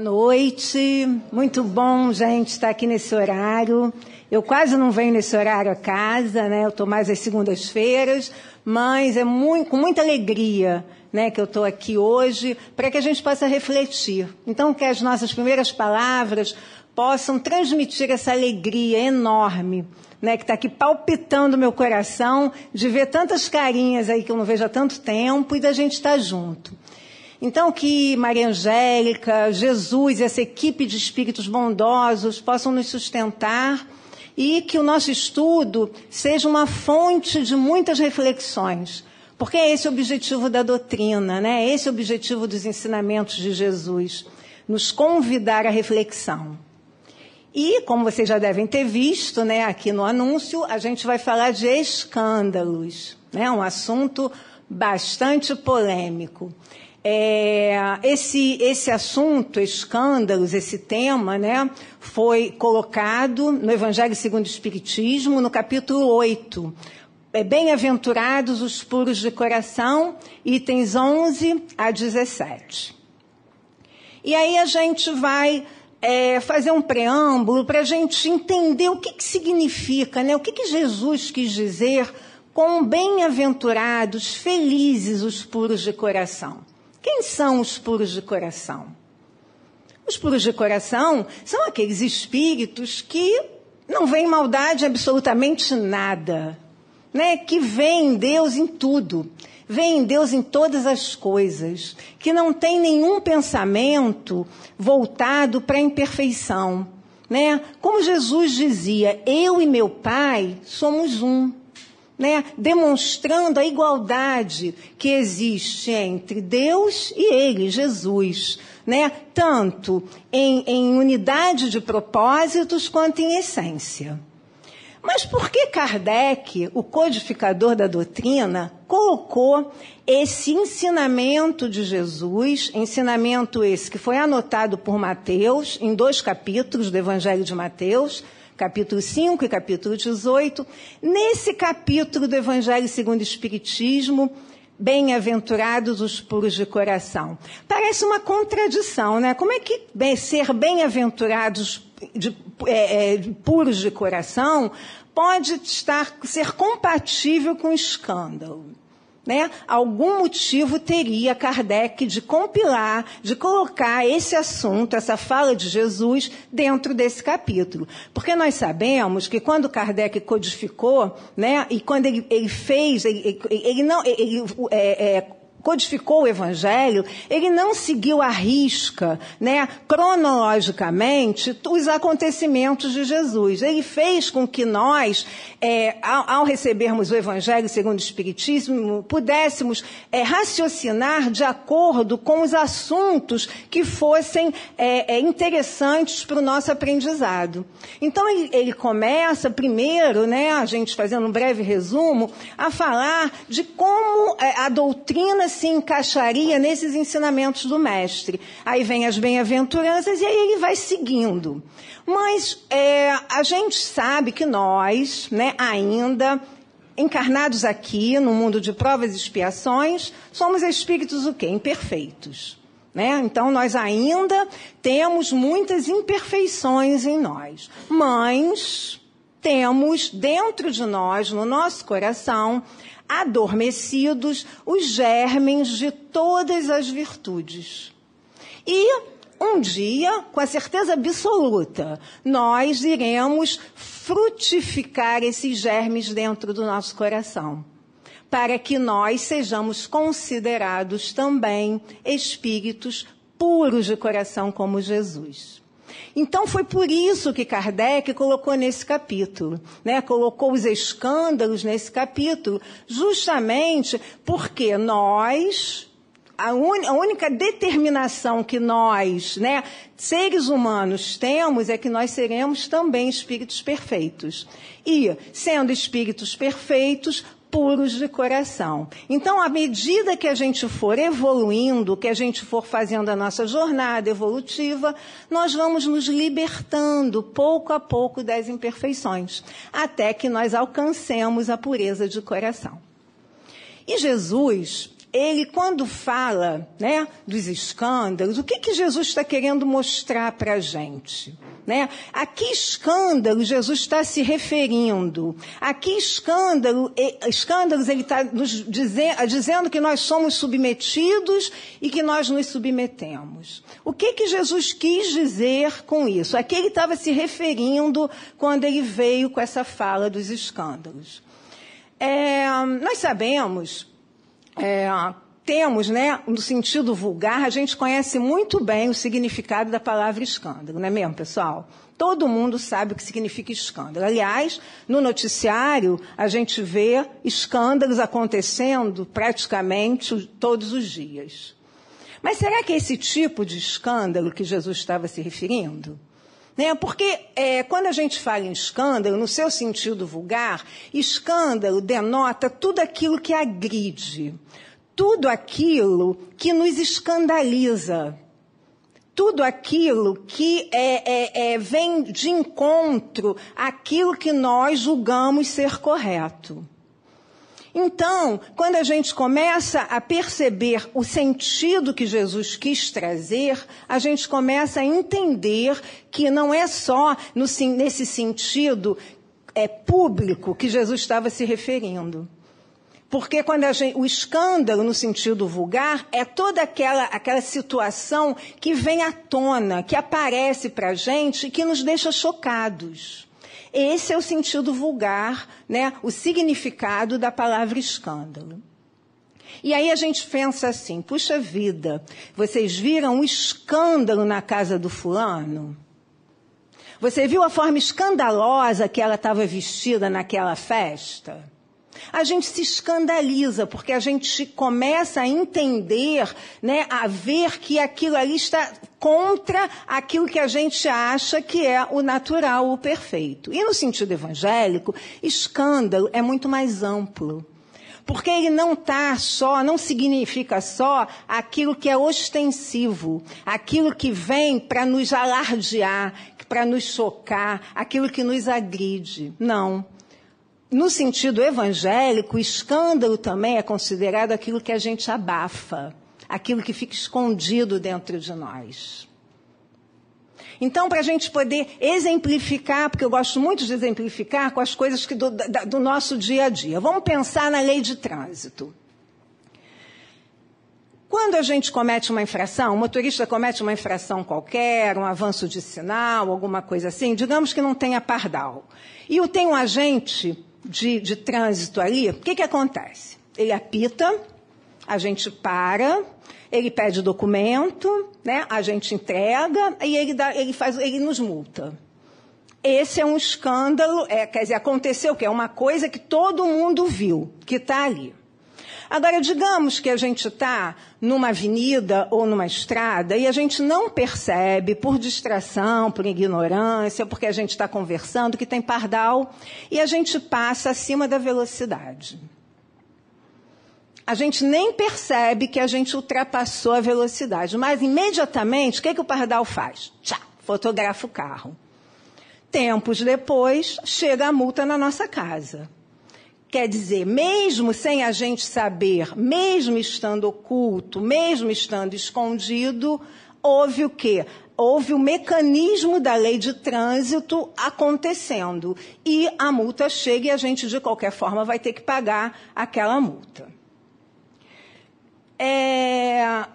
Boa noite, muito bom, gente, estar aqui nesse horário. Eu quase não venho nesse horário a casa, né? Eu estou mais às segundas-feiras, mas é muito, com muita alegria né, que eu estou aqui hoje para que a gente possa refletir. Então, que as nossas primeiras palavras possam transmitir essa alegria enorme né, que está aqui palpitando meu coração de ver tantas carinhas aí que eu não vejo há tanto tempo e da gente estar junto. Então, que Maria Angélica, Jesus essa equipe de espíritos bondosos possam nos sustentar e que o nosso estudo seja uma fonte de muitas reflexões. Porque é esse o objetivo da doutrina, né? É esse o objetivo dos ensinamentos de Jesus, nos convidar à reflexão. E, como vocês já devem ter visto, né, aqui no anúncio, a gente vai falar de escândalos, né, um assunto bastante polêmico. É, esse, esse assunto, escândalos, esse tema, né, foi colocado no Evangelho segundo o Espiritismo, no capítulo 8. É, Bem-aventurados os puros de coração, itens 11 a 17. E aí a gente vai é, fazer um preâmbulo para a gente entender o que, que significa, né, o que, que Jesus quis dizer com bem-aventurados, felizes os puros de coração. Quem são os puros de coração? Os puros de coração são aqueles espíritos que não veem maldade absolutamente nada, né? Que veem Deus em tudo, veem Deus em todas as coisas, que não tem nenhum pensamento voltado para a imperfeição, né? Como Jesus dizia, eu e meu Pai somos um né, demonstrando a igualdade que existe entre Deus e Ele, Jesus, né, tanto em, em unidade de propósitos quanto em essência. Mas por que Kardec, o codificador da doutrina, colocou esse ensinamento de Jesus, ensinamento esse que foi anotado por Mateus em dois capítulos do Evangelho de Mateus, capítulo 5 e capítulo 18. Nesse capítulo do Evangelho segundo o Espiritismo, bem-aventurados os puros de coração. Parece uma contradição, né? Como é que ser bem-aventurados de, é, é, puros de coração pode estar, ser compatível com escândalo? Né, algum motivo teria Kardec de compilar, de colocar esse assunto, essa fala de Jesus, dentro desse capítulo. Porque nós sabemos que quando Kardec codificou, né, e quando ele, ele fez, ele, ele não, ele, é, é, codificou o Evangelho, ele não seguiu à risca, né, cronologicamente, os acontecimentos de Jesus. Ele fez com que nós, é, ao, ao, recebermos o Evangelho segundo o Espiritismo, pudéssemos é, raciocinar de acordo com os assuntos que fossem é, é interessantes para o nosso aprendizado. Então, ele, ele começa primeiro, né, a gente fazendo um breve resumo, a falar de como é, a doutrina se encaixaria nesses ensinamentos do mestre. Aí vem as bem-aventuranças e aí ele vai seguindo. Mas é, a gente sabe que nós, né, ainda encarnados aqui no mundo de provas e expiações, somos espíritos o quê? Imperfeitos. Né? Então, nós ainda temos muitas imperfeições em nós. Mas temos dentro de nós, no nosso coração, adormecidos os germens de todas as virtudes. E um dia, com a certeza absoluta, nós iremos frutificar esses germes dentro do nosso coração, para que nós sejamos considerados também espíritos puros de coração como Jesus. Então foi por isso que Kardec colocou nesse capítulo, né? colocou os escândalos nesse capítulo, justamente porque nós, a, un, a, única determinação que nós, né, seres humanos, temos é que nós seremos também espíritos perfeitos. E, sendo espíritos perfeitos, puros de coração. Então, à medida que a gente for evoluindo, que a gente for fazendo a nossa jornada evolutiva, nós vamos nos libertando pouco a pouco das imperfeições, até que nós alcancemos a pureza de coração. E Jesus, ele quando fala né, dos escândalos, o que, que Jesus está querendo mostrar para a gente? Né? A que escândalo Jesus está se referindo? A que escândalo, escândalos ele está nos dizendo, dizendo que nós somos submetidos e que nós nos submetemos? O que, que Jesus quis dizer com isso? A que ele estava se referindo quando ele veio com essa fala dos escândalos? É, nós sabemos é, temos, né, no sentido vulgar, a gente conhece muito bem o significado da palavra escândalo, não é mesmo, pessoal? Todo mundo sabe o que significa escândalo. Aliás, no noticiário, a gente vê escândalos acontecendo praticamente todos os dias. Mas será que é esse tipo de escândalo que Jesus estava se referindo? Né? Porque é, quando a gente fala em escândalo, no seu sentido vulgar, escândalo denota tudo aquilo que agride, tudo aquilo que nos escandaliza, tudo aquilo que é, é, é, vem de encontro àquilo que nós julgamos ser correto. Então, quando a gente começa a perceber o sentido que Jesus quis trazer, a gente começa a entender que não é só no, nesse sentido é, público que Jesus estava se referindo. Porque quando gente, o escândalo, no sentido vulgar, é toda aquela, aquela situação que vem à tona, que aparece para a gente e que nos deixa chocados. Esse é o sentido vulgar, né, o significado da palavra escândalo. E aí a gente pensa assim: puxa vida, vocês viram um escândalo na casa do fulano? Você viu a forma escandalosa que ela estava vestida naquela festa? A gente se escandaliza, porque a gente começa a entender, né, a ver que aquilo ali está contra aquilo que a gente acha que é o natural, o perfeito. E no sentido evangélico, escândalo é muito mais amplo. Porque ele não está só, não significa só aquilo que é ostensivo, aquilo que vem para nos alardear, para nos chocar, aquilo que nos agride. Não no sentido evangélico, escândalo também é considerado aquilo que a gente abafa, aquilo que fica escondido dentro de nós. Então, para a gente poder exemplificar, porque eu gosto muito de exemplificar com as coisas que do, da, do nosso dia a dia. Vamos pensar na lei de trânsito. Quando a gente comete uma infração, o motorista comete uma infração qualquer, um avanço de sinal, alguma coisa assim, digamos que não tenha pardal. E tem um agente de, de trânsito ali, o que, que acontece? Ele apita, a gente para, ele pede documento, né? a gente entrega e ele, dá, ele, faz, ele nos multa. Esse é um escândalo, é, quer dizer, aconteceu o quê? É uma coisa que todo mundo viu, que está ali. Agora, digamos que a gente está numa avenida ou numa estrada e a gente não percebe, por distração, por ignorância, porque a gente está conversando, que tem pardal, e a gente passa acima da velocidade. A gente nem percebe que a gente ultrapassou a velocidade, mas imediatamente, o que, que o pardal faz? Tchá, fotografa o carro. Tempos depois, chega a multa na nossa casa. Quer dizer, mesmo sem a gente saber, mesmo estando oculto, mesmo estando escondido, houve o quê? Houve o mecanismo da lei de trânsito acontecendo. E a multa chega e a gente, de qualquer forma, vai ter que pagar aquela multa. É,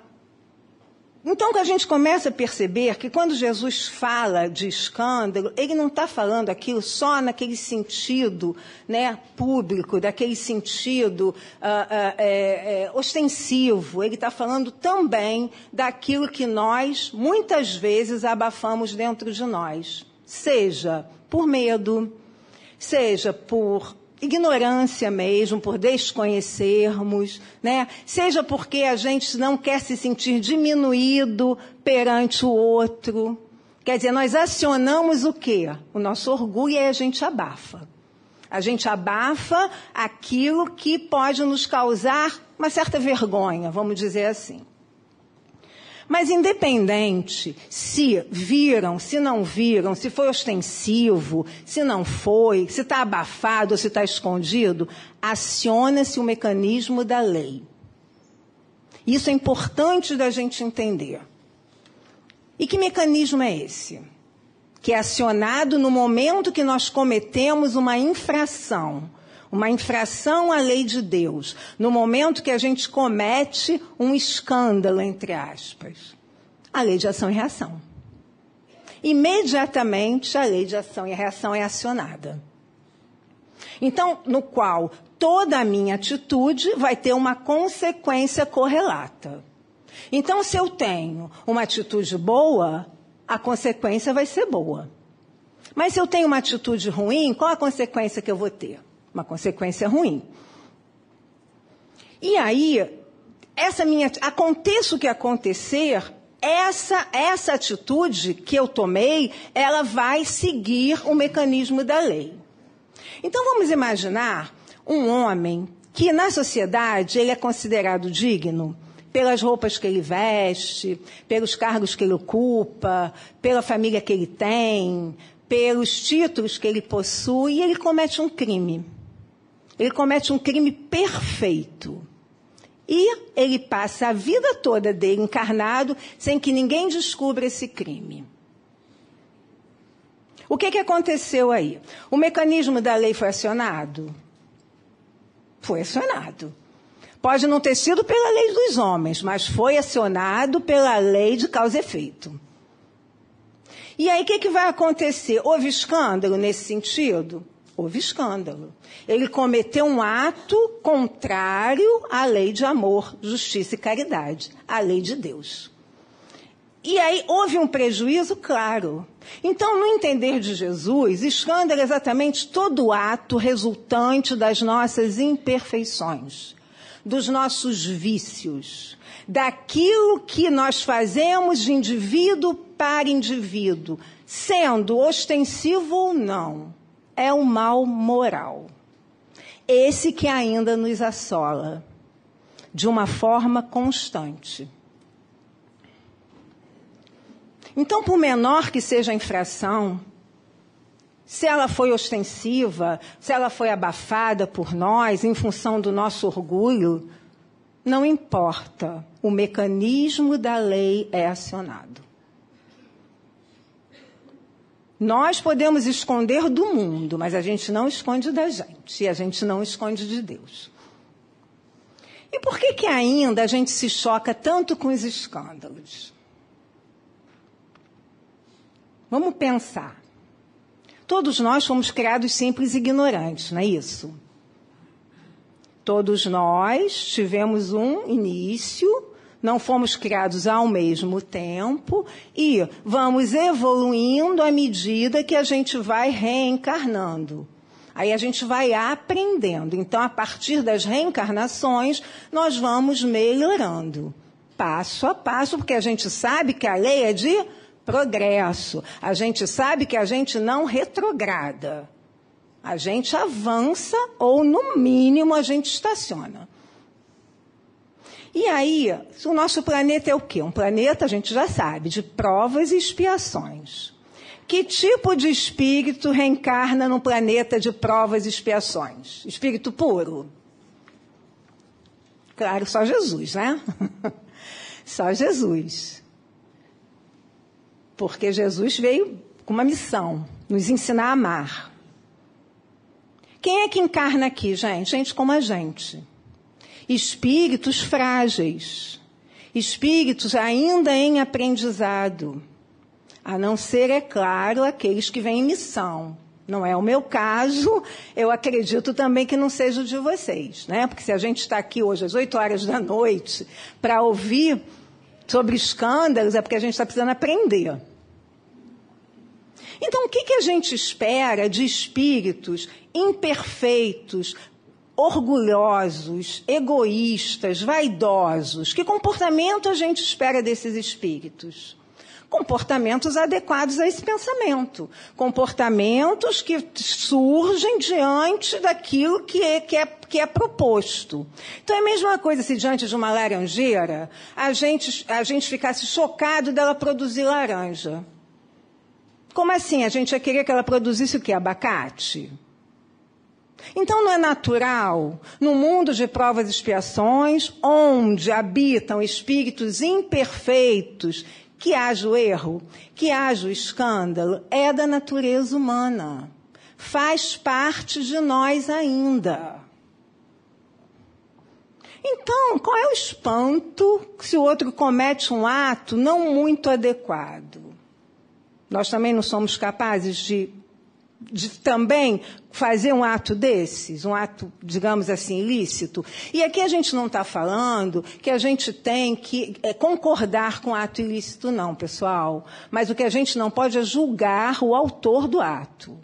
então, que a gente começa a perceber que quando Jesus fala de escândalo, ele não está falando aquilo só naquele sentido né, público, daquele sentido uh, uh, é, é, ostensivo. Ele está falando também daquilo que nós, muitas vezes, abafamos dentro de nós. Seja por medo, seja por ignorância mesmo, por desconhecermos, né? Seja porque a gente não quer se sentir diminuído perante o outro. Quer dizer, nós acionamos o quê? O nosso orgulho e a gente abafa. A gente abafa aquilo que pode nos causar uma certa vergonha, vamos dizer assim. Mas independente se viram, se não viram, se foi ostensivo, se não foi, se está abafado ou se está escondido, aciona-se o mecanismo da lei. Isso é importante da gente entender. E que mecanismo é esse? Que é acionado no momento que nós cometemos uma infração, uma infração à lei de Deus, no momento que a gente comete um escândalo, entre aspas. A lei de ação e reação. Imediatamente a lei de ação e reação é acionada. Então, no qual toda a minha atitude vai ter uma consequência correlata. Então, se eu tenho uma atitude boa, a consequência vai ser boa. Mas se eu tenho uma atitude ruim, qual a consequência que eu vou ter? Uma consequência ruim. E aí, essa minha, aconteça o que acontecer, essa, essa atitude que eu tomei, ela vai seguir o mecanismo da lei. Então vamos imaginar um homem que na sociedade ele é considerado digno pelas roupas que ele veste, pelos cargos que ele ocupa, pela família que ele tem, pelos títulos que ele possui, e ele comete um crime. Ele comete um crime perfeito. E ele passa a vida toda dele encarnado sem que ninguém descubra esse crime. O que, que aconteceu aí? O mecanismo da lei foi acionado? Foi acionado. Pode não ter sido pela lei dos homens, mas foi acionado pela lei de causa e efeito. E aí o que, que vai acontecer? Houve escândalo nesse sentido? Houve escândalo. Ele cometeu um ato contrário à lei de amor, justiça e caridade, a lei de Deus. E aí houve um prejuízo, claro. Então, no entender de Jesus, escândalo é exatamente todo ato resultante das nossas imperfeições, dos nossos vícios, daquilo que nós fazemos de indivíduo para indivíduo, sendo ostensivo ou não, é o mal moral. Esse que ainda nos assola de uma forma constante. Então, por menor que seja a infração, se ela foi ostensiva, se ela foi abafada por nós em função do nosso orgulho, não importa, o mecanismo da lei é acionado. Nós podemos esconder do mundo, mas a gente não esconde da gente, e a gente não esconde de Deus. E por que que ainda a gente se choca tanto com os escândalos? Vamos pensar. Todos nós fomos criados simples e ignorantes, não é isso? Todos nós tivemos um início, não fomos criados ao mesmo tempo e vamos evoluindo à medida que a gente vai reencarnando. Aí a gente vai aprendendo. Então, a partir das reencarnações, nós vamos melhorando, passo a passo, porque a gente sabe que a lei é de progresso. A gente sabe que a gente não retrograda. A gente avança ou, no mínimo, a gente estaciona. E aí, o nosso planeta é o quê? Um planeta, a gente já sabe, de provas e expiações. Que tipo de espírito reencarna num planeta de provas e expiações? Espírito puro? Claro, só Jesus, né? só Jesus. Porque Jesus veio com uma missão, nos ensinar a amar. Quem é que encarna aqui, gente? Gente como a gente. Espíritos frágeis. Espíritos ainda em aprendizado. A não ser, é claro, aqueles que vêm em missão. Não é o meu caso, eu acredito também que não seja o de vocês, né? Porque se a gente está aqui hoje às 8 horas da noite para ouvir sobre escândalos é porque a gente está precisando aprender. Então, o que, que a gente espera de espíritos imperfeitos, orgulhosos, egoístas, vaidosos? Que comportamento a gente espera desses espíritos? Comportamentos adequados a esse pensamento. Comportamentos que surgem diante daquilo que é, que é, que é proposto. Então é a mesma coisa se diante de uma laranjeira a gente, a gente ficasse chocado dela produzir laranja. Como assim? A gente ia querer que ela produzisse o quê? Abacate? Então não é natural, no mundo de provas e expiações, onde habitam espíritos imperfeitos, que haja o erro, que haja o escândalo, é da natureza humana. Faz parte de nós ainda. Então, qual é o espanto se o outro comete um ato não muito adequado? Nós também não somos capazes de, de também fazer um ato desses, um ato, digamos assim, ilícito. E aqui a gente não está falando que a gente tem que é, concordar com o ato ilícito, não, pessoal. Mas o que a gente não pode é julgar o autor do ato,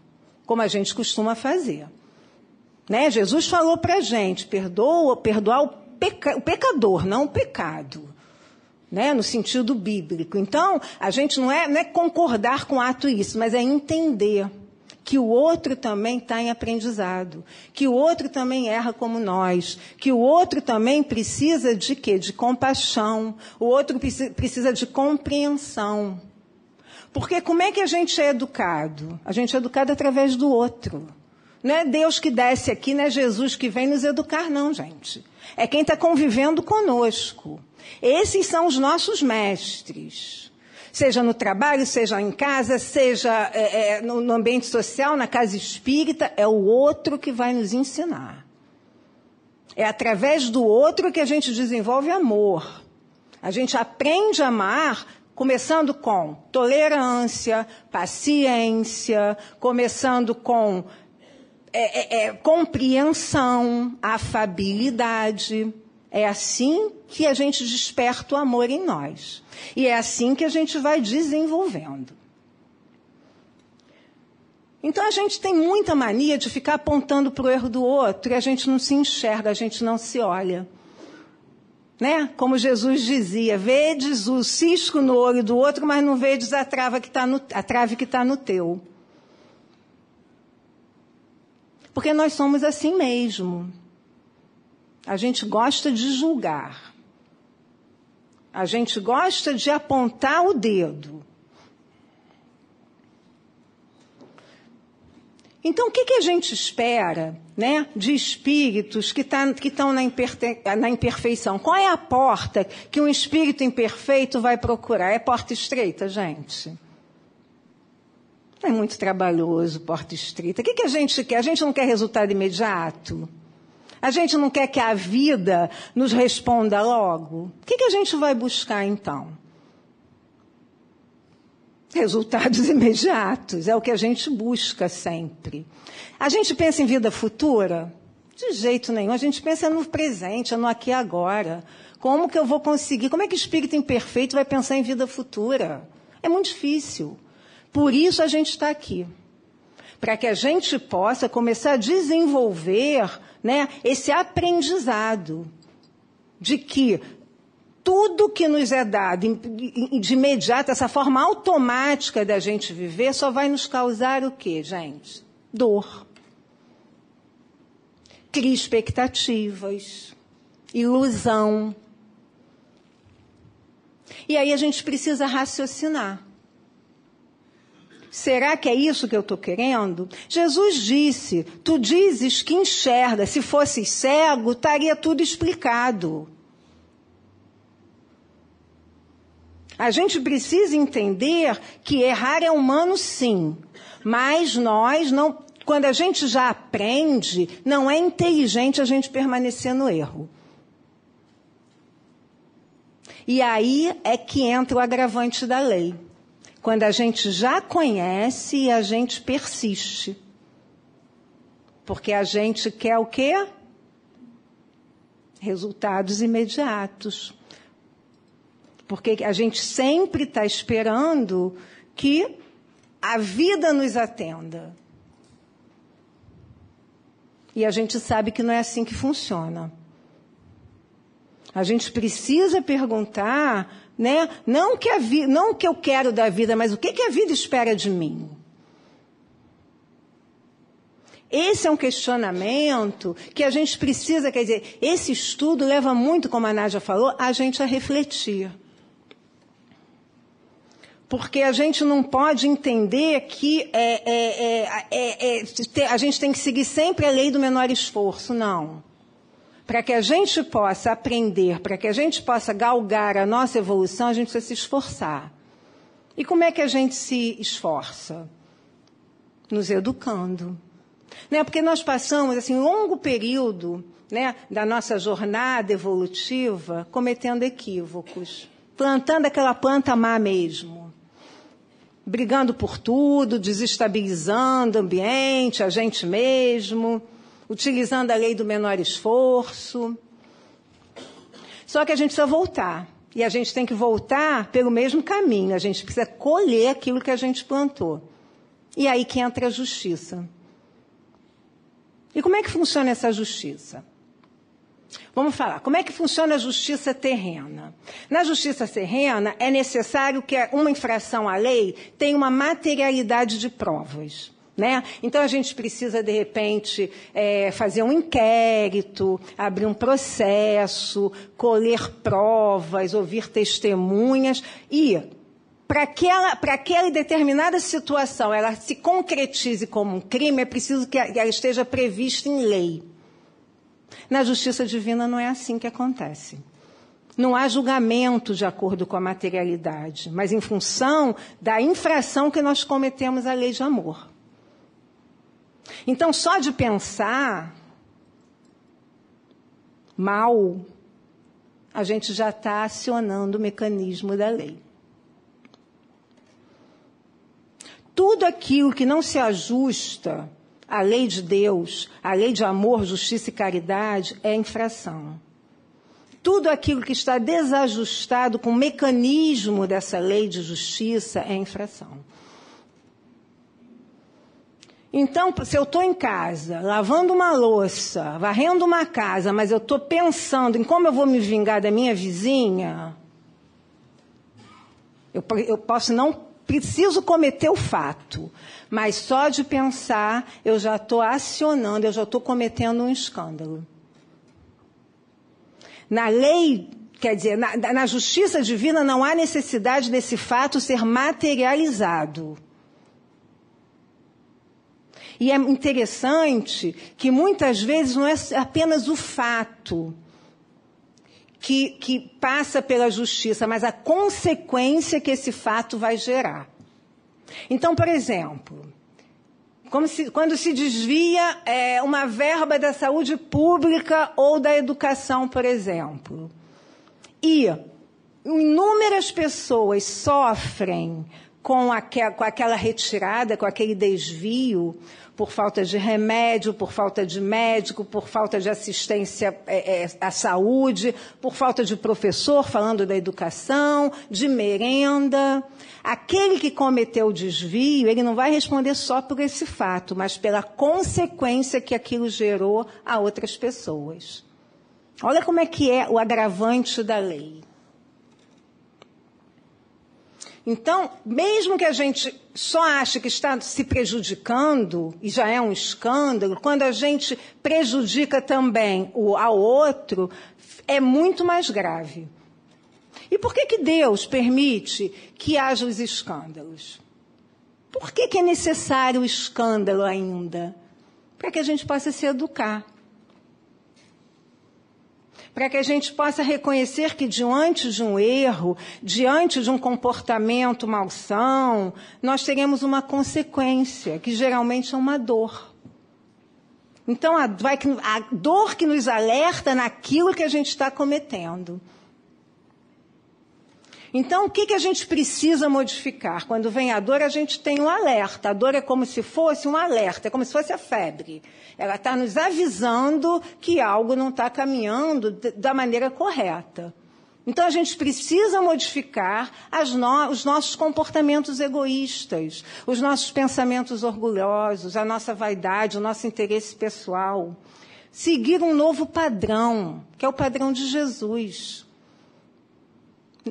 como a gente costuma fazer. Né? Jesus falou para a gente, perdoa, perdoar o peca, o pecador, não o pecado. Né, no sentido bíblico. Então, a gente não é, não é concordar com o ato isso, mas é entender que o outro também está em aprendizado, que o outro também erra como nós, que o outro também precisa de quê? De compaixão, o outro precisa de compreensão. Porque como é que a gente é educado? A gente é educado através do outro. Não é Deus que desce aqui, não é Jesus que vem nos educar, não, gente. É quem está convivendo conosco. Esses são os nossos mestres. Seja no trabalho, seja em casa, seja é, é, no, no ambiente social, na casa espírita, é o outro que vai nos ensinar. É através do outro que a gente desenvolve amor. A gente aprende a amar começando com tolerância, paciência, começando com é, é, é, compreensão, afabilidade. É assim que a gente desperta o amor em nós. E é assim que a gente vai desenvolvendo. Então a gente tem muita mania de ficar apontando para o erro do outro e a gente não se enxerga, a gente não se olha. Né? Como Jesus dizia, vedes o cisco no olho do outro, mas não vedes a, trava que tá no, a trave que está no teu. Porque nós somos assim mesmo. A gente gosta de julgar. A gente gosta de apontar o dedo. Então, o que, que a gente espera né, de espíritos que tá, estão na, na imperfeição? Qual é a porta que um espírito imperfeito vai procurar? É porta estreita, gente? É muito trabalhoso, porta estreita. O que, que a gente quer? A gente não quer resultado imediato? A gente não quer que a vida nos responda logo? O que, que a gente vai buscar então? Resultados imediatos, é o que a gente busca sempre. A gente pensa em vida futura? De jeito nenhum. A gente pensa no presente, no aqui e agora. Como que eu vou conseguir? Como é que o espírito imperfeito vai pensar em vida futura? É muito difícil. Por isso a gente está aqui. Para que a gente possa começar a desenvolver né, esse aprendizado de que tudo que nos é dado de imediato, essa forma automática da gente viver, só vai nos causar o quê, gente? Dor. Cria expectativas, ilusão. E aí a gente precisa raciocinar. Será que é isso que eu estou querendo? Jesus disse: Tu dizes que enxerga. Se fosse cego, estaria tudo explicado. A gente precisa entender que errar é humano, sim. Mas nós não. Quando a gente já aprende, não é inteligente a gente permanecer no erro. E aí é que entra o agravante da lei. Quando a gente já conhece e a gente persiste. Porque a gente quer o quê? Resultados imediatos. Porque a gente sempre está esperando que a vida nos atenda. E a gente sabe que não é assim que funciona. A gente precisa perguntar né? Não que a vi, não que eu quero da vida, mas o que que a vida espera de mim? Esse é um questionamento que a gente precisa, quer dizer, esse estudo leva muito, como a Nádia falou, a gente a refletir. porque a gente não pode entender que é, é, é, a gente tem que seguir sempre a lei do menor esforço, não. Para que a gente possa aprender, para que a gente possa galgar a nossa evolução, a gente precisa se esforçar. E como é que a gente se esforça? Nos educando. Né? Porque nós passamos assim, um longo período né, da nossa jornada evolutiva cometendo equívocos, plantando aquela planta má mesmo brigando por tudo, desestabilizando o ambiente, a gente mesmo, utilizando a lei do menor esforço. Só que a gente precisa voltar. E a gente tem que voltar pelo mesmo caminho. A gente precisa colher aquilo que a gente plantou. E aí que entra a justiça. E como é que funciona essa justiça? Vamos falar, como é que funciona a justiça terrena? Na justiça terrena, é necessário que uma infração à lei tenha uma materialidade de provas. Né? Então a gente precisa, de repente, é, fazer um inquérito, abrir um processo, colher provas, ouvir testemunhas e para aquela, aquela determinada situação ela se concretize como um crime, é preciso que ela esteja prevista em lei. Na justiça divina não é assim que acontece. Não há julgamento de acordo com a materialidade, mas em função da infração que nós cometemos à lei de amor. Então, só de pensar mal, a gente já está acionando o mecanismo da lei. Tudo aquilo que não se ajusta a lei de Deus, a lei de amor, justiça e caridade, é infração. Tudo aquilo que está desajustado com o mecanismo dessa lei de justiça é infração. Então, se eu estou em casa, lavando uma louça, varrendo uma casa, mas eu estou pensando em como eu vou me vingar da minha vizinha, eu, eu posso não preciso cometer o fato, mas só de pensar eu já estou acionando, eu já estou cometendo um escândalo. Na lei, quer dizer, na, na justiça divina não há necessidade desse fato ser materializado. E é interessante que muitas vezes não é apenas o fato, que, que passa pela justiça, mas a consequência que esse fato vai gerar. Então, por exemplo, se, quando se desvia é, uma verba da saúde pública ou da educação, por exemplo, e inúmeras pessoas sofrem com, aquel, com aquela retirada, com aquele desvio, por falta de remédio, por falta de médico, por falta de assistência é, é, à saúde, por falta de professor falando da educação, de merenda. Aquele que cometeu o desvio, ele não vai responder só por esse fato, mas pela consequência que aquilo gerou a outras pessoas. Olha como é que é o agravante da lei. Então, mesmo que a gente só ache que está se prejudicando, e já é um escândalo, quando a gente prejudica também o ao outro, é muito mais grave. E por que, que Deus permite que haja os escândalos? Por que, que é necessário o escândalo ainda? Para que a gente possa se educar para que a gente possa reconhecer que diante de um erro, diante de um comportamento malsão, nós teremos uma consequência, que geralmente é uma dor. Então, a, a dor que nos alerta naquilo que a gente está cometendo. Então, o que, que a gente precisa modificar? Quando vem a dor, a gente tem um alerta. A dor é como se fosse um alerta, é como se fosse a febre. Ela está nos avisando que algo não está caminhando da maneira correta. Então, a gente precisa modificar no, os nossos comportamentos egoístas, os nossos pensamentos orgulhosos, a nossa vaidade, o nosso interesse pessoal. Seguir um novo padrão, que é o padrão de Jesus.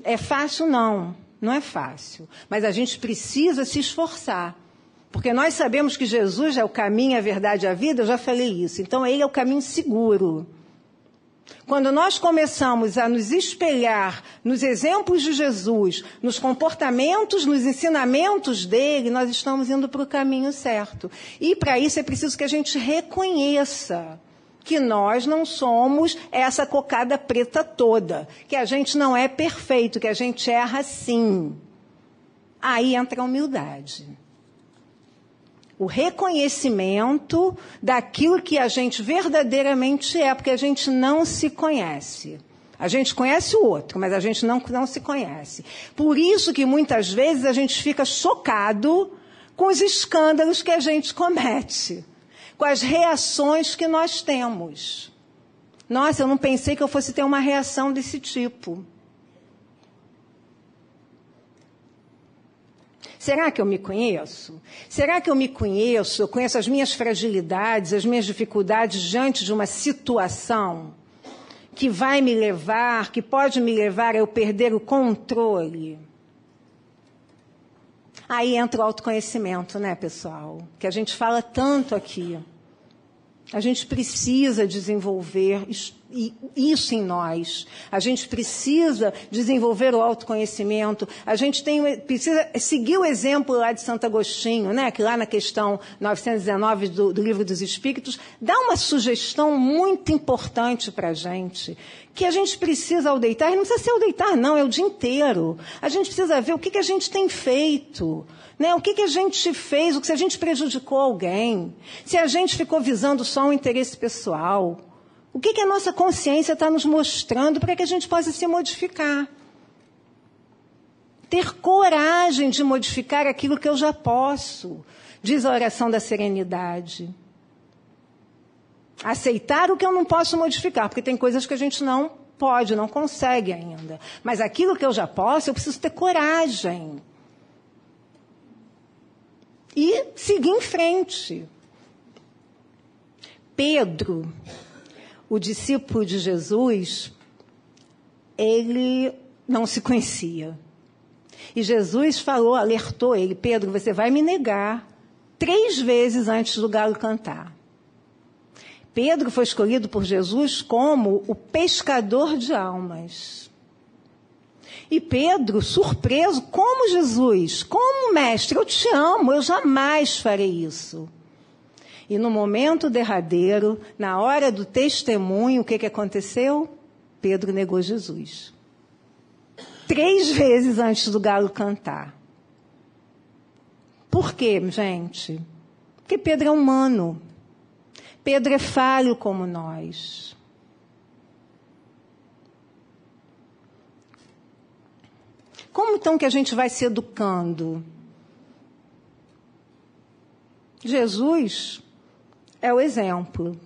É fácil? Não, não é fácil. Mas a gente precisa se esforçar. Porque nós sabemos que Jesus é o caminho, a verdade e a vida, eu já falei isso. Então, ele é o caminho seguro. Quando nós começamos a nos espelhar nos exemplos de Jesus, nos comportamentos, nos ensinamentos dele, nós estamos indo para o caminho certo. E para isso é preciso que a gente reconheça que nós não somos essa cocada preta toda, que a gente não é perfeito, que a gente erra sim. Aí entra a humildade o reconhecimento daquilo que a gente verdadeiramente é, porque a gente não se conhece. A gente conhece o outro, mas a gente não, não se conhece. Por isso que muitas vezes a gente fica chocado com os escândalos que a gente comete, com as reações que nós temos. Nossa, eu não pensei que eu fosse ter uma reação desse tipo. Será que eu me conheço? Será que eu me conheço? Eu conheço as minhas fragilidades, as minhas dificuldades diante de uma situação que vai me levar, que pode me levar a eu perder o controle? Aí entra o autoconhecimento, né, pessoal? Que a gente fala tanto aqui. A gente precisa desenvolver isso em nós. A gente precisa desenvolver o autoconhecimento. A gente tem, precisa seguir o exemplo lá de Santo Agostinho, né? que lá na questão 919 do, do Livro dos Espíritos, dá uma sugestão muito importante para a gente. Que a gente precisa, ao deitar, e não precisa ser ao deitar, não, é o dia inteiro. A gente precisa ver o que, que a gente tem feito. Né? O que, que a gente fez, o que se a gente prejudicou alguém, se a gente ficou visando só um interesse pessoal. O que, que a nossa consciência está nos mostrando para que a gente possa se modificar? Ter coragem de modificar aquilo que eu já posso, diz a oração da serenidade. Aceitar o que eu não posso modificar, porque tem coisas que a gente não pode, não consegue ainda. Mas aquilo que eu já posso, eu preciso ter coragem e seguir em frente. Pedro, o discípulo de Jesus, ele não se conhecia. E Jesus falou, alertou ele: Pedro, você vai me negar três vezes antes do galo cantar. Pedro foi escolhido por Jesus como o pescador de almas. E Pedro, surpreso, como Jesus, como mestre, eu te amo, eu jamais farei isso. E no momento derradeiro, na hora do testemunho, o que, que aconteceu? Pedro negou Jesus. Três vezes antes do galo cantar. Por quê, gente? Porque Pedro é humano. Pedro é falho como nós. Como então que a gente vai se educando? Jesus é o exemplo.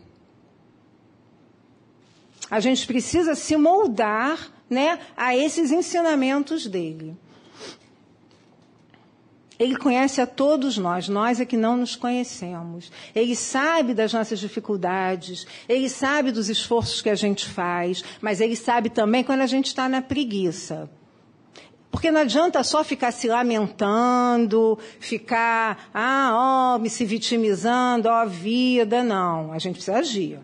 A gente precisa se moldar né, a esses ensinamentos dele. Ele conhece a todos nós, nós é que não nos conhecemos. Ele sabe das nossas dificuldades, ele sabe dos esforços que a gente faz, mas ele sabe também quando a gente está na preguiça. Porque não adianta só ficar se lamentando, ficar, ah, ó, me se vitimizando, ó, vida, não. A gente precisa agir.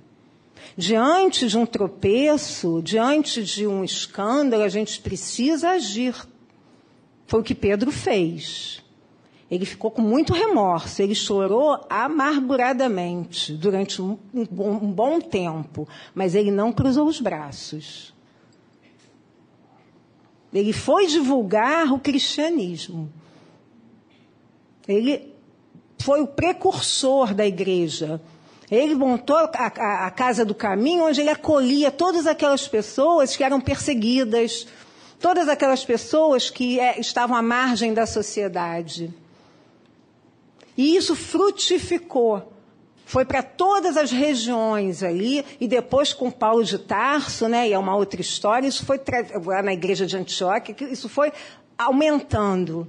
Diante de um tropeço, diante de um escândalo, a gente precisa agir. Foi o que Pedro fez. Ele ficou com muito remorso, ele chorou amarguradamente durante um, um, um bom tempo, mas ele não cruzou os braços. Ele foi divulgar o cristianismo. Ele foi o precursor da igreja. Ele montou a, a, a, Casa do Caminho, onde ele acolhia todas aquelas pessoas que eram perseguidas, todas aquelas pessoas que é, estavam à margem da sociedade. E isso frutificou foi para todas as regiões ali, e depois com Paulo de Tarso, né, e é uma outra história, isso foi lá na igreja de Antioquia, isso foi aumentando.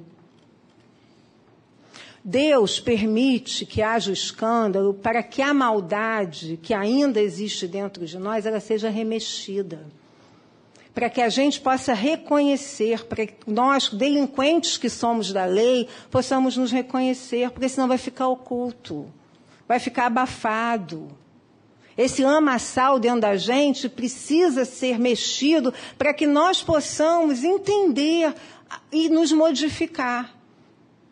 Deus permite que haja o escândalo para que a maldade que ainda existe dentro de nós, ela seja remexida. Para que a gente possa reconhecer, para que nós, delinquentes que somos da lei, possamos nos reconhecer, porque senão vai ficar oculto vai ficar abafado. Esse lamaçal dentro da gente precisa ser mexido para que nós possamos entender e nos modificar.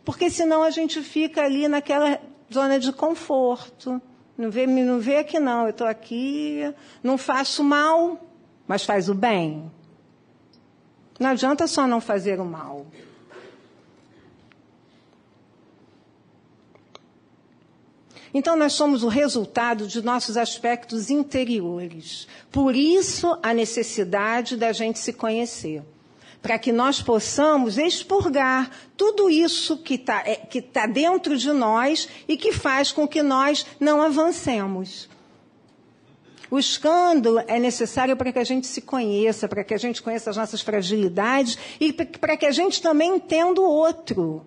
Porque senão a gente fica ali naquela zona de conforto. Não vê, não vê aqui não, eu estou aqui, não faço mal, mas faz o bem. Não adianta só não fazer o mal. Então, nós somos o resultado de nossos aspectos interiores. Por isso, a necessidade da gente se conhecer. Para que nós possamos expurgar tudo isso que está é, tá dentro de nós e que faz com que nós não avancemos. O escândalo é necessário para que a gente se conheça, para que a gente conheça as nossas fragilidades e para que a gente também entenda o outro.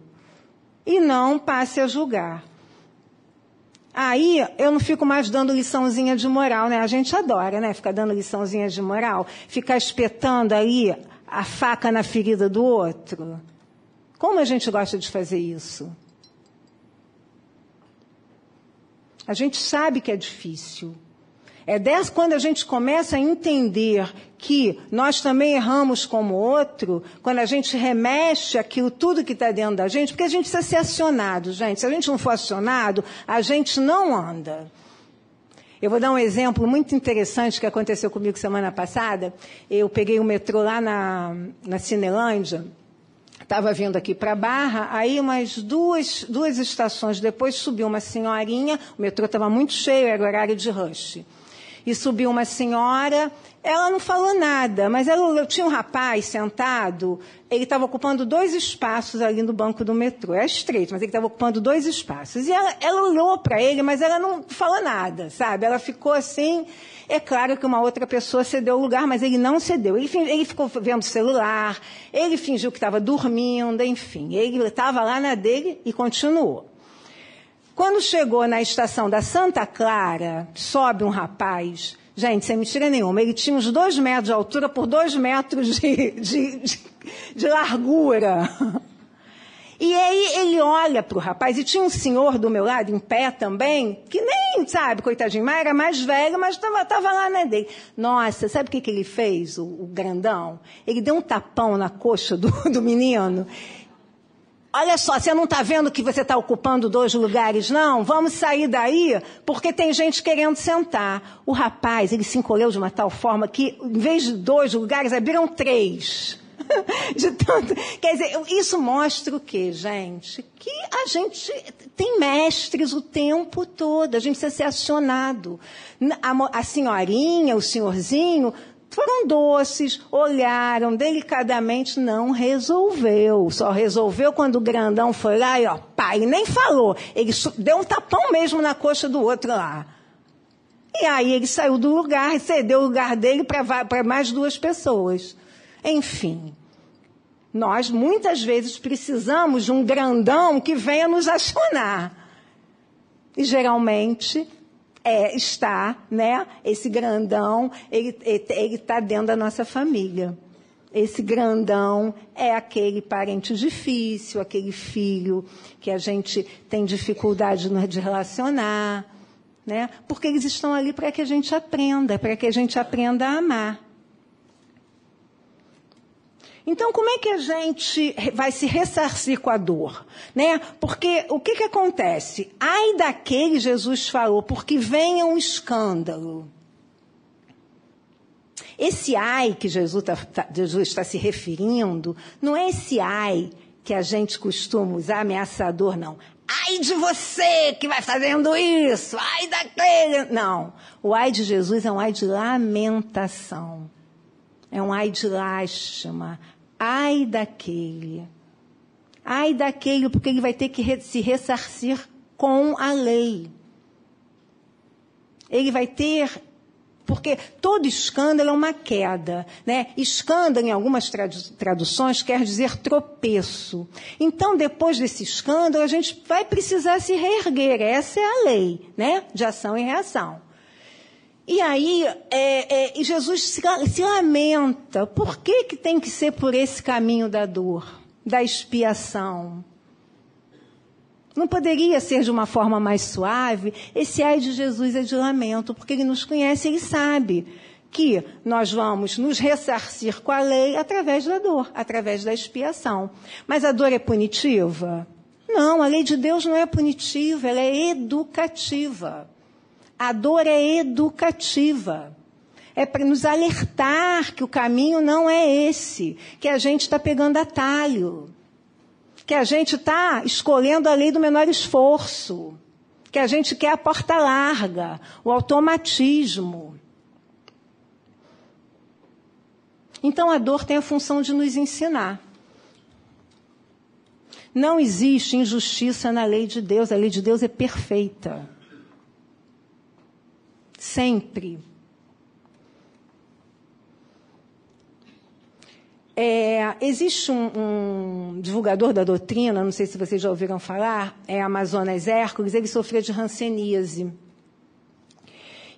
E não passe a julgar. Aí eu não fico mais dando liçãozinha de moral, né? A gente adora, né? Ficar dando liçãozinha de moral, ficar espetando aí a faca na ferida do outro. Como a gente gosta de fazer isso? A gente sabe que é difícil. É dessa quando a gente começa a entender que nós também erramos como outro, quando a gente remexe aquilo tudo que está dentro da gente, porque a gente precisa ser acionado, gente. Se a gente não for acionado, a gente não anda. Eu vou dar um exemplo muito interessante que aconteceu comigo semana passada. Eu peguei o metrô lá na, na Cinelândia, estava vindo aqui para Barra, aí umas duas, duas estações depois subiu uma senhorinha, o metrô estava muito cheio, era horário de rush e subiu uma senhora. Ela não falou nada, mas ela, tinha um rapaz sentado, ele estava ocupando dois espaços ali no banco do metrô. É estreito, mas ele estava ocupando dois espaços. E ela, ela olhou para ele, mas ela não falou nada, sabe? Ela ficou assim. É claro que uma outra pessoa cedeu o lugar, mas ele não cedeu. Ele, ele ficou vendo o celular, ele fingiu que estava dormindo, enfim. Ele estava lá na dele e continuou. Quando chegou na estação da Santa Clara, sobe um rapaz. Gente, sem mentira nenhuma, ele tinha uns dois metros de altura por dois metros de, de, de, de largura. E aí ele olha para o rapaz, e tinha um senhor do meu lado, em pé também, que nem, sabe, coitadinho, mas era mais velho, mas estava lá na dele. Nossa, sabe o que, que ele fez, o, o grandão? Ele deu um tapão na coxa do, do menino Olha só, você não está vendo que você está ocupando dois lugares, não? Vamos sair daí, porque tem gente querendo sentar. O rapaz, ele se encolheu de uma tal forma que, em vez de dois lugares, abriram três. De tanto, quer dizer, isso mostra o quê, gente? Que a gente tem mestres o tempo todo, a gente precisa ser acionado. A, a senhorinha, o senhorzinho, foram doces, olharam delicadamente, não resolveu. Só resolveu quando o grandão foi lá e, ó, pai, nem falou. Ele deu um tapão mesmo na coxa do outro lá. E aí ele saiu do lugar, cedeu o lugar dele para mais duas pessoas. Enfim, nós muitas vezes precisamos de um grandão que venha nos acionar. E geralmente é, está, né? Esse grandão, ele está dentro da nossa família. Esse grandão é aquele parente difícil, aquele filho que a gente tem dificuldade de relacionar, né? Porque eles estão ali para que a gente aprenda, para que a gente aprenda a amar. Então, como é que a gente vai se ressarcir com a dor? Né? Porque o que, que acontece? Ai daquele, Jesus falou, porque venha um escândalo. Esse ai que Jesus está tá, Jesus está se referindo, não é esse ai que a gente costuma usar ameaçador, não. Ai de você que vai fazendo isso, ai daquele. Não. O ai de Jesus é um ai de lamentação. É um ai de lástima. Ai daquele. Ai daquele, porque ele vai ter que se ressarcir com a lei. Ele vai ter. Porque todo escândalo é uma queda. Né? Escândalo, em algumas traduções, quer dizer tropeço. Então, depois desse escândalo, a gente vai precisar se reerguer. Essa é a lei né? de ação e reação. E aí, é, é, Jesus se, se, lamenta. Por que, que tem que ser por esse caminho da dor, da expiação? Não poderia ser de uma forma mais suave? Esse ai de Jesus é de lamento, porque ele nos conhece, ele sabe que nós vamos nos ressarcir com a lei através da dor, através da expiação. Mas a dor é punitiva? Não, a lei de Deus não é punitiva, ela é educativa. A dor é educativa. É para nos alertar que o caminho não é esse, que a gente está pegando atalho que a gente está escolhendo a lei do menor esforço, que a gente quer a porta larga, o automatismo. Então a dor tem a função de nos ensinar. Não existe injustiça na lei de Deus, a lei de Deus é perfeita. Sempre. É, existe um, um, divulgador da doutrina, não sei se vocês já ouviram falar, é Amazonas Hércules, ele sofria de ranceníase.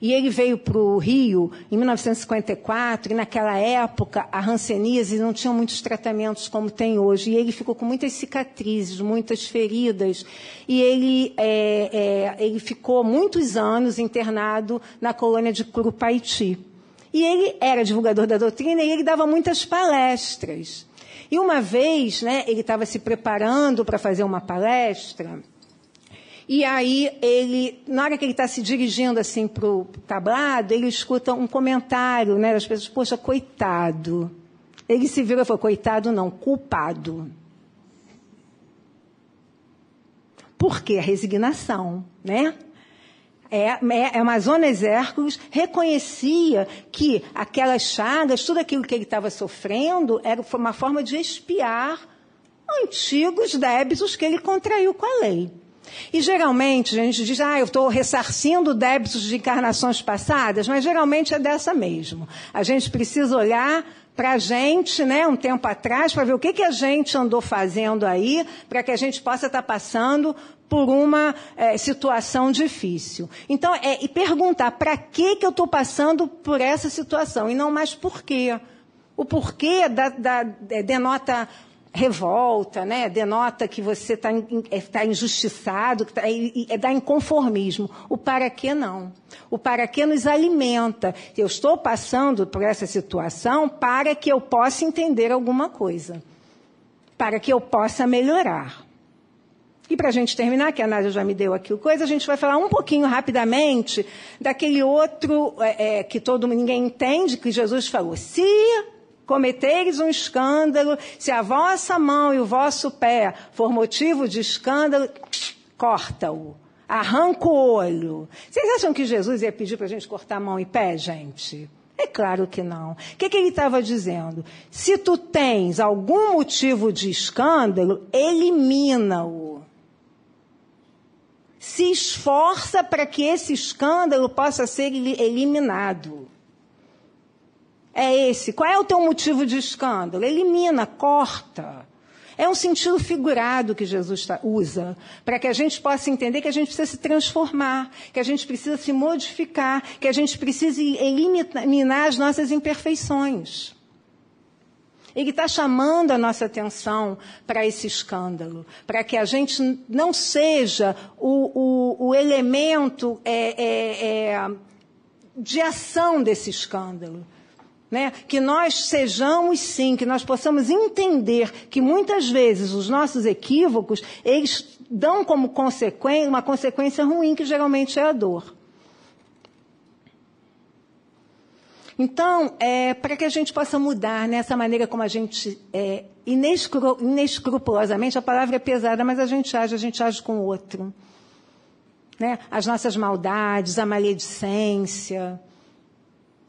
E ele veio para o Rio em 1954, e naquela época a ranceníase não tinha muitos tratamentos como tem hoje. E ele ficou com muitas cicatrizes, muitas feridas. E ele, é, é, ele ficou muitos anos internado na colônia de Curupaiti. E ele era divulgador da doutrina e ele dava muitas palestras. E uma vez, né, ele estava se preparando para fazer uma palestra, e aí ele, na hora que ele está se dirigindo assim para o tablado, ele escuta um comentário, né, das pessoas, poxa, coitado. Ele se virou e falou, coitado não, culpado. Por quê? A resignação, né? é, é, Amazonas Hércules reconhecia que aquelas chagas, tudo aquilo que ele estava sofrendo, era uma forma de expiar antigos débitos que ele contraiu com a lei. E geralmente a gente diz, ah, eu estou ressarcindo débitos de encarnações passadas, mas geralmente é dessa mesmo. A gente precisa olhar para a gente, né, um tempo atrás, para ver o que, que a gente andou fazendo aí, para que a gente possa estar tá passando por uma é, situação difícil. Então, é, e perguntar para que, que eu estou passando por essa situação e não mais por quê. O porquê da, da, é, denota revolta, né? denota que você está é, tá injustiçado, que tá, é, dá inconformismo. O para quê não. O para quê nos alimenta. Eu estou passando por essa situação para que eu possa entender alguma coisa, para que eu possa melhorar. E para a gente terminar, que a Nádia já me deu aqui o coisa, a gente vai falar um pouquinho rapidamente daquele outro é, é, que todo ninguém entende, que Jesus falou. Se cometeres um escândalo, se a vossa mão e o vosso pé for motivo de escândalo, corta-o. Arranca o olho. Vocês acham que Jesus ia pedir para a gente cortar mão e pé, gente? É claro que não. O que, que ele estava dizendo? Se tu tens algum motivo de escândalo, elimina-o se esforça para que esse escândalo possa ser eliminado. É esse. Qual é o teu motivo de escândalo? Elimina, corta. É um sentido figurado que Jesus usa, para que a gente possa entender que a gente precisa se transformar, que a gente precisa se modificar, que a gente precisa eliminar as nossas imperfeições. Ele está chamando a nossa atenção para esse escândalo, para que a gente não seja o, o, o elemento é, é, é, de ação desse escândalo. Né? Que nós sejamos sim, que nós possamos entender que muitas vezes os nossos equívocos, eles dão como consequência uma consequência ruim, que geralmente é a dor. Então, é, para que a gente possa mudar nessa maneira como a gente, é, inescru inescrupulosamente, a palavra é pesada, mas a gente age, a gente age com o outro. Né? As nossas maldades, a maledicência,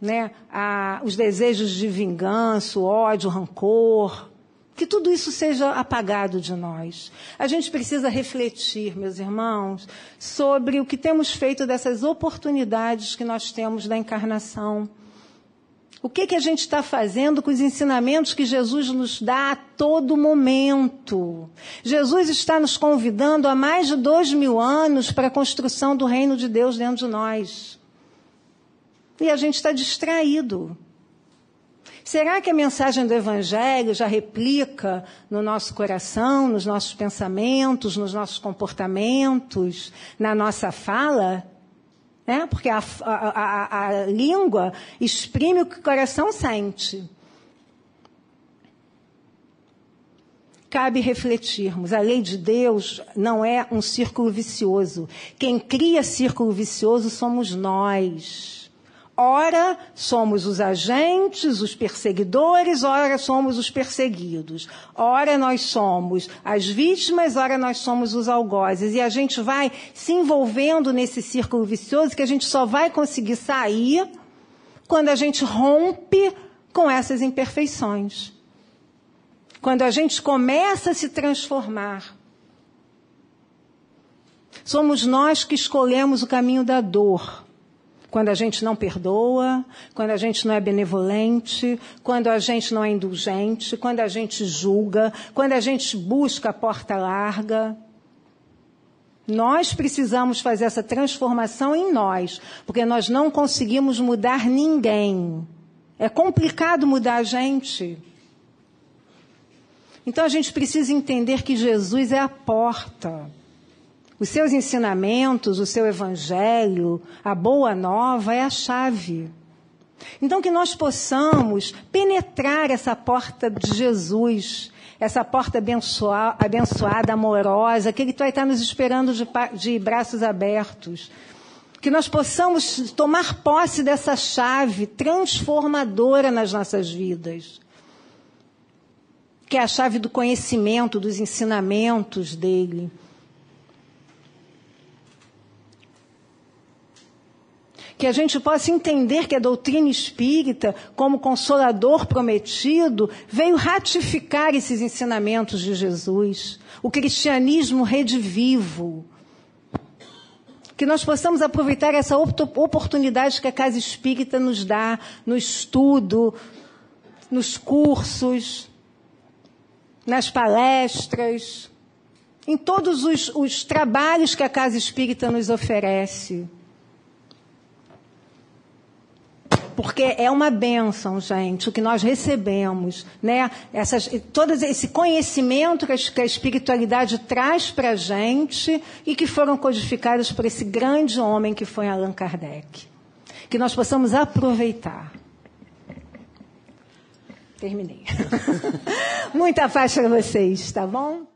né? a, os desejos de vingança, ódio, rancor. Que tudo isso seja apagado de nós. A gente precisa refletir, meus irmãos, sobre o que temos feito dessas oportunidades que nós temos da encarnação o que, que a gente está fazendo com os ensinamentos que Jesus nos dá a todo momento? Jesus está nos convidando há mais de dois mil anos para a construção do reino de Deus dentro de nós. E a gente está distraído. Será que a mensagem do Evangelho já replica no nosso coração, nos nossos pensamentos, nos nossos comportamentos, na nossa fala? É, porque a, a, a, a língua exprime o que o coração sente. cabe refletirmos. A lei de Deus não é um círculo vicioso. Quem cria círculo vicioso somos nós. Ora somos os agentes, os perseguidores, ora somos os perseguidos. Ora nós somos as vítimas, ora nós somos os algozes. E a gente vai se envolvendo nesse círculo vicioso que a gente só vai conseguir sair quando a gente rompe com essas imperfeições. Quando a gente começa a se transformar. Somos nós que escolhemos o caminho da dor. Quando a gente não perdoa, quando a gente não é benevolente, quando a gente não é indulgente, quando a gente julga, quando a gente busca a porta larga. Nós precisamos fazer essa transformação em nós, porque nós não conseguimos mudar ninguém. É complicado mudar a gente. Então a gente precisa entender que Jesus é a porta. Os seus ensinamentos, o seu evangelho, a boa nova é a chave. Então que nós possamos penetrar essa porta de Jesus, essa porta abençoada, abençoada amorosa, que Ele vai estar nos esperando de, de braços abertos. Que nós possamos tomar posse dessa chave transformadora nas nossas vidas que é a chave do conhecimento, dos ensinamentos dele. Que a gente possa entender que a doutrina espírita, como consolador prometido, veio ratificar esses ensinamentos de Jesus. O cristianismo redivivo. Que nós possamos aproveitar essa oportunidade que a Casa Espírita nos dá no estudo, nos cursos, nas palestras, em todos os, os trabalhos que a Casa Espírita nos oferece. Porque é uma bênção, gente, o que nós recebemos, né? Essas, todo esse conhecimento que a, que a espiritualidade traz para a gente e que foram codificados por esse grande homem que foi Allan Kardec. Que nós possamos aproveitar. Terminei. Muita paz para vocês, tá bom?